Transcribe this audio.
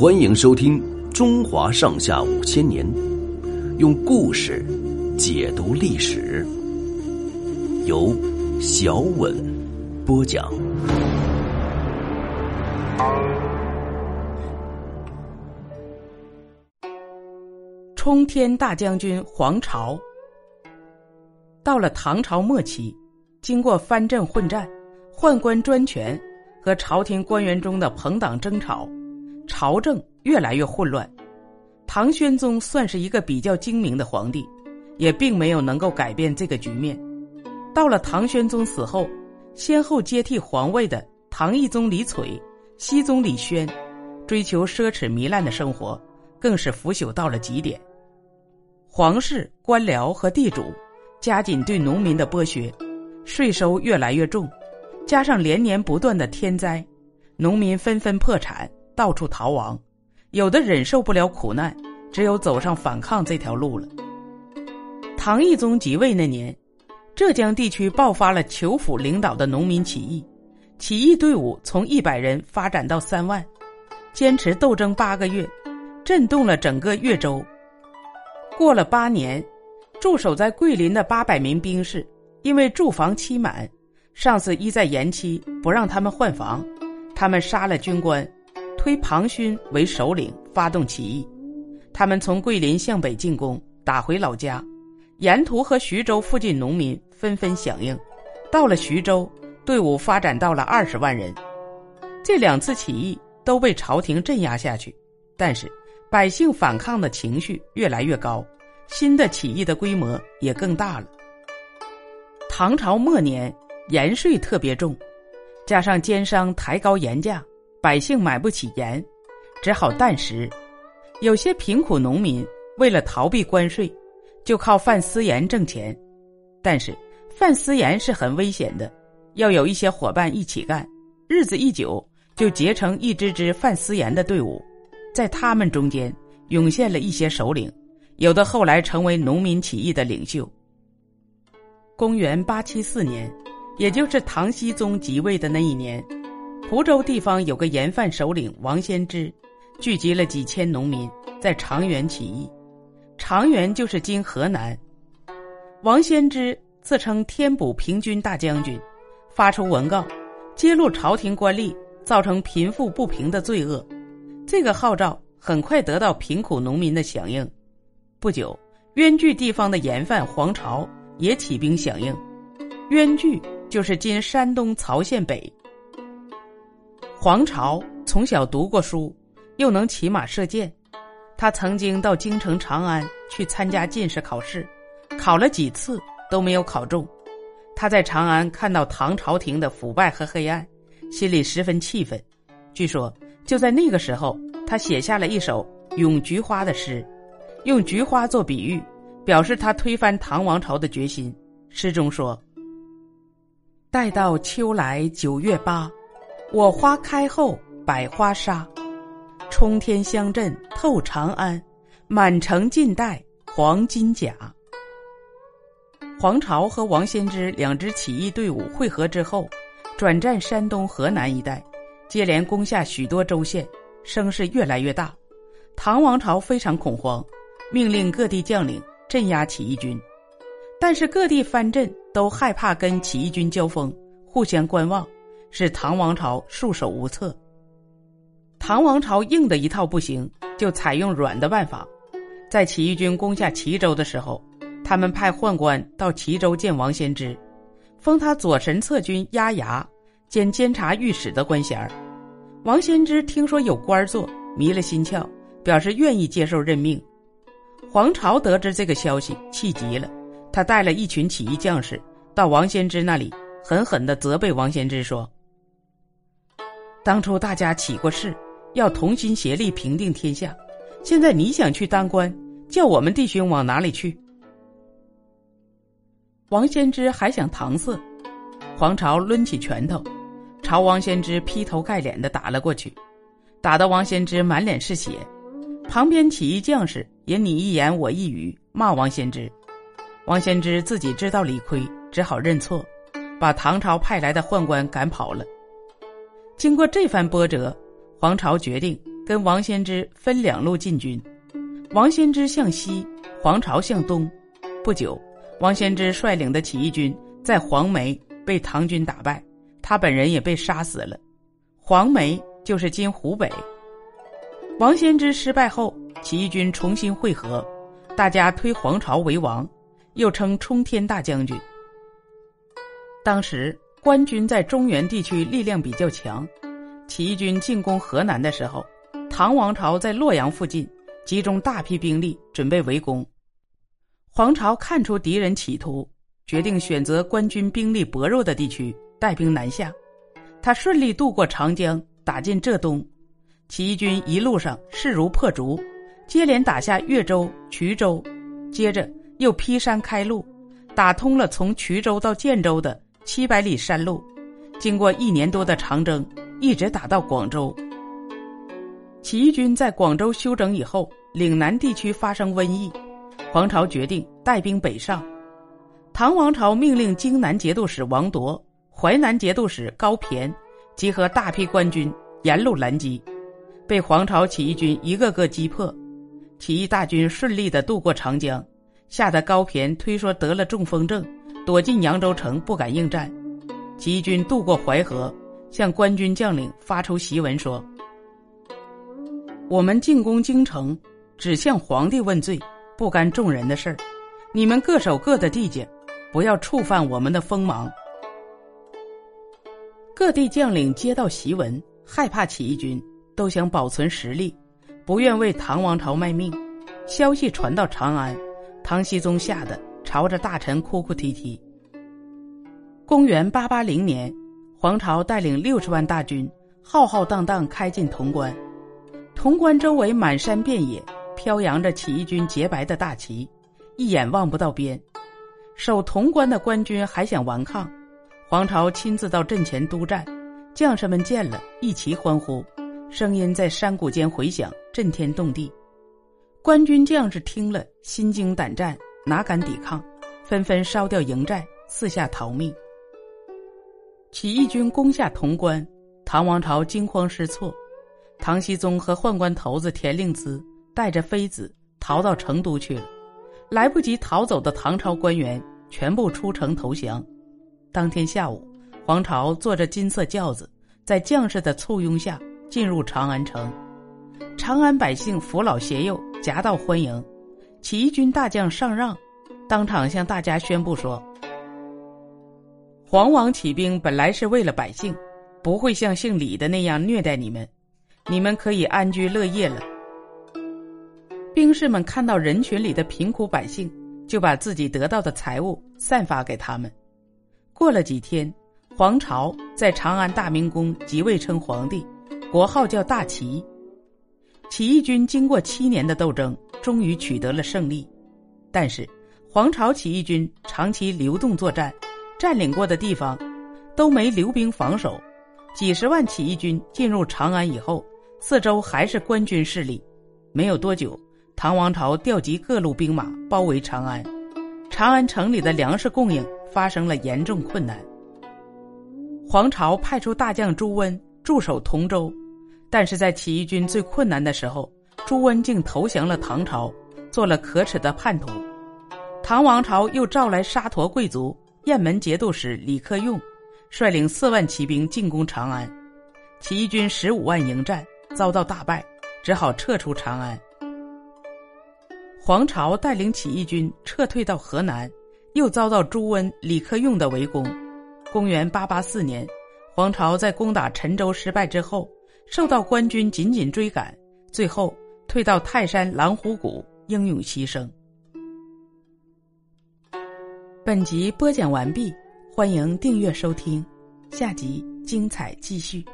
欢迎收听《中华上下五千年》，用故事解读历史，由小稳播讲。冲天大将军黄巢，到了唐朝末期，经过藩镇混战、宦官专权和朝廷官员中的朋党争吵，朝政越来越混乱。唐玄宗算是一个比较精明的皇帝，也并没有能够改变这个局面。到了唐玄宗死后，先后接替皇位的唐懿宗李璀、熹宗李轩，追求奢侈糜烂的生活，更是腐朽到了极点。皇室、官僚和地主加紧对农民的剥削，税收越来越重，加上连年不断的天灾，农民纷纷破产，到处逃亡。有的忍受不了苦难，只有走上反抗这条路了。唐懿宗即位那年，浙江地区爆发了裘府领导的农民起义，起义队伍从一百人发展到三万，坚持斗争八个月，震动了整个越州。过了八年，驻守在桂林的八百名兵士因为住房期满，上司一再延期不让他们换房，他们杀了军官，推庞勋为首领发动起义。他们从桂林向北进攻，打回老家，沿途和徐州附近农民纷纷响应。到了徐州，队伍发展到了二十万人。这两次起义都被朝廷镇压下去，但是。百姓反抗的情绪越来越高，新的起义的规模也更大了。唐朝末年，盐税特别重，加上奸商抬高盐价，百姓买不起盐，只好淡食。有些贫苦农民为了逃避关税，就靠贩私盐挣钱。但是贩私盐是很危险的，要有一些伙伴一起干，日子一久，就结成一支支贩私盐的队伍。在他们中间涌现了一些首领，有的后来成为农民起义的领袖。公元八七四年，也就是唐僖宗即位的那一年，蒲州地方有个盐贩首领王先知，聚集了几千农民在长垣起义。长垣就是今河南。王先知自称天补平均大将军，发出文告，揭露朝廷官吏造成贫富不平的罪恶。这个号召很快得到贫苦农民的响应，不久，冤聚地方的盐贩黄巢也起兵响应。冤聚就是今山东曹县北。黄巢从小读过书，又能骑马射箭，他曾经到京城长安去参加进士考试，考了几次都没有考中。他在长安看到唐朝廷的腐败和黑暗，心里十分气愤。据说。就在那个时候，他写下了一首《咏菊花》的诗，用菊花做比喻，表示他推翻唐王朝的决心。诗中说：“待到秋来九月八，我花开后百花杀。冲天香阵透长安，满城尽带黄金甲。”黄巢和王仙芝两支起义队伍会合之后，转战山东、河南一带。接连攻下许多州县，声势越来越大。唐王朝非常恐慌，命令各地将领镇压起义军。但是各地藩镇都害怕跟起义军交锋，互相观望，使唐王朝束手无策。唐王朝硬的一套不行，就采用软的办法。在起义军攻下齐州的时候，他们派宦官到齐州见王先知，封他左神策军押牙。兼监察御史的官衔儿，王先知听说有官做，迷了心窍，表示愿意接受任命。黄巢得知这个消息，气急了，他带了一群起义将士到王先知那里，狠狠的责备王先知说：“当初大家起过誓，要同心协力平定天下，现在你想去当官，叫我们弟兄往哪里去？”王先知还想搪塞，黄巢抡起拳头。朝王先知劈头盖脸的打了过去，打得王先知满脸是血。旁边起义将士也你一言我一语骂王先知。王先知自己知道理亏，只好认错，把唐朝派来的宦官赶跑了。经过这番波折，黄巢决定跟王先之分两路进军，王先之向西，黄巢向东。不久，王先之率领的起义军在黄梅被唐军打败，他本人也被杀死了。黄梅就是今湖北。王先知失败后，起义军重新会合，大家推黄巢为王，又称冲天大将军。当时官军在中原地区力量比较强，起义军进攻河南的时候，唐王朝在洛阳附近集中大批兵力准备围攻。黄巢看出敌人企图，决定选择官军兵力薄弱的地区带兵南下。他顺利渡过长江，打进浙东。起义军一路上势如破竹，接连打下越州、衢州，接着又劈山开路，打通了从衢州到建州的七百里山路。经过一年多的长征，一直打到广州。起义军在广州休整以后，岭南地区发生瘟疫，黄巢决定带兵北上。唐王朝命令荆南节度使王铎、淮南节度使高骈集合大批官军，沿路拦击。被黄巢起义军一个个击破，起义大军顺利的渡过长江，吓得高骈推说得了中风症，躲进扬州城不敢应战。起义军渡过淮河，向官军将领发出檄文说：“我们进攻京城，只向皇帝问罪，不干众人的事儿。你们各守各的地界，不要触犯我们的锋芒。”各地将领接到檄文，害怕起义军。都想保存实力，不愿为唐王朝卖命。消息传到长安，唐僖宗吓得朝着大臣哭哭啼啼。公元八八零年，黄巢带领六十万大军，浩浩荡荡开进潼关。潼关周围满山遍野，飘扬着起义军洁白的大旗，一眼望不到边。守潼关的官军还想顽抗，黄巢亲自到阵前督战，将士们见了一齐欢呼。声音在山谷间回响，震天动地。官军将士听了，心惊胆战，哪敢抵抗？纷纷烧掉营寨，四下逃命。起义军攻下潼关，唐王朝惊慌失措。唐僖宗和宦官头子田令孜带着妃子逃到成都去了。来不及逃走的唐朝官员全部出城投降。当天下午，黄巢坐着金色轿子，在将士的簇拥下。进入长安城，长安百姓扶老携幼，夹道欢迎。起义军大将上让，当场向大家宣布说：“皇王起兵本来是为了百姓，不会像姓李的那样虐待你们，你们可以安居乐业了。”兵士们看到人群里的贫苦百姓，就把自己得到的财物散发给他们。过了几天，黄巢在长安大明宫即位称皇帝。国号叫大齐，起义军经过七年的斗争，终于取得了胜利。但是，黄巢起义军长期流动作战，占领过的地方都没留兵防守。几十万起义军进入长安以后，四周还是官军势力。没有多久，唐王朝调集各路兵马包围长安，长安城里的粮食供应发生了严重困难。黄巢派出大将朱温驻守同州。但是在起义军最困难的时候，朱温竟投降了唐朝，做了可耻的叛徒。唐王朝又召来沙陀贵族雁门节度使李克用，率领四万骑兵进攻长安，起义军十五万迎战，遭到大败，只好撤出长安。黄巢带领起义军撤退到河南，又遭到朱温、李克用的围攻。公元八八四年，黄巢在攻打陈州失败之后。受到官军紧紧追赶，最后退到泰山狼虎谷，英勇牺牲。本集播讲完毕，欢迎订阅收听，下集精彩继续。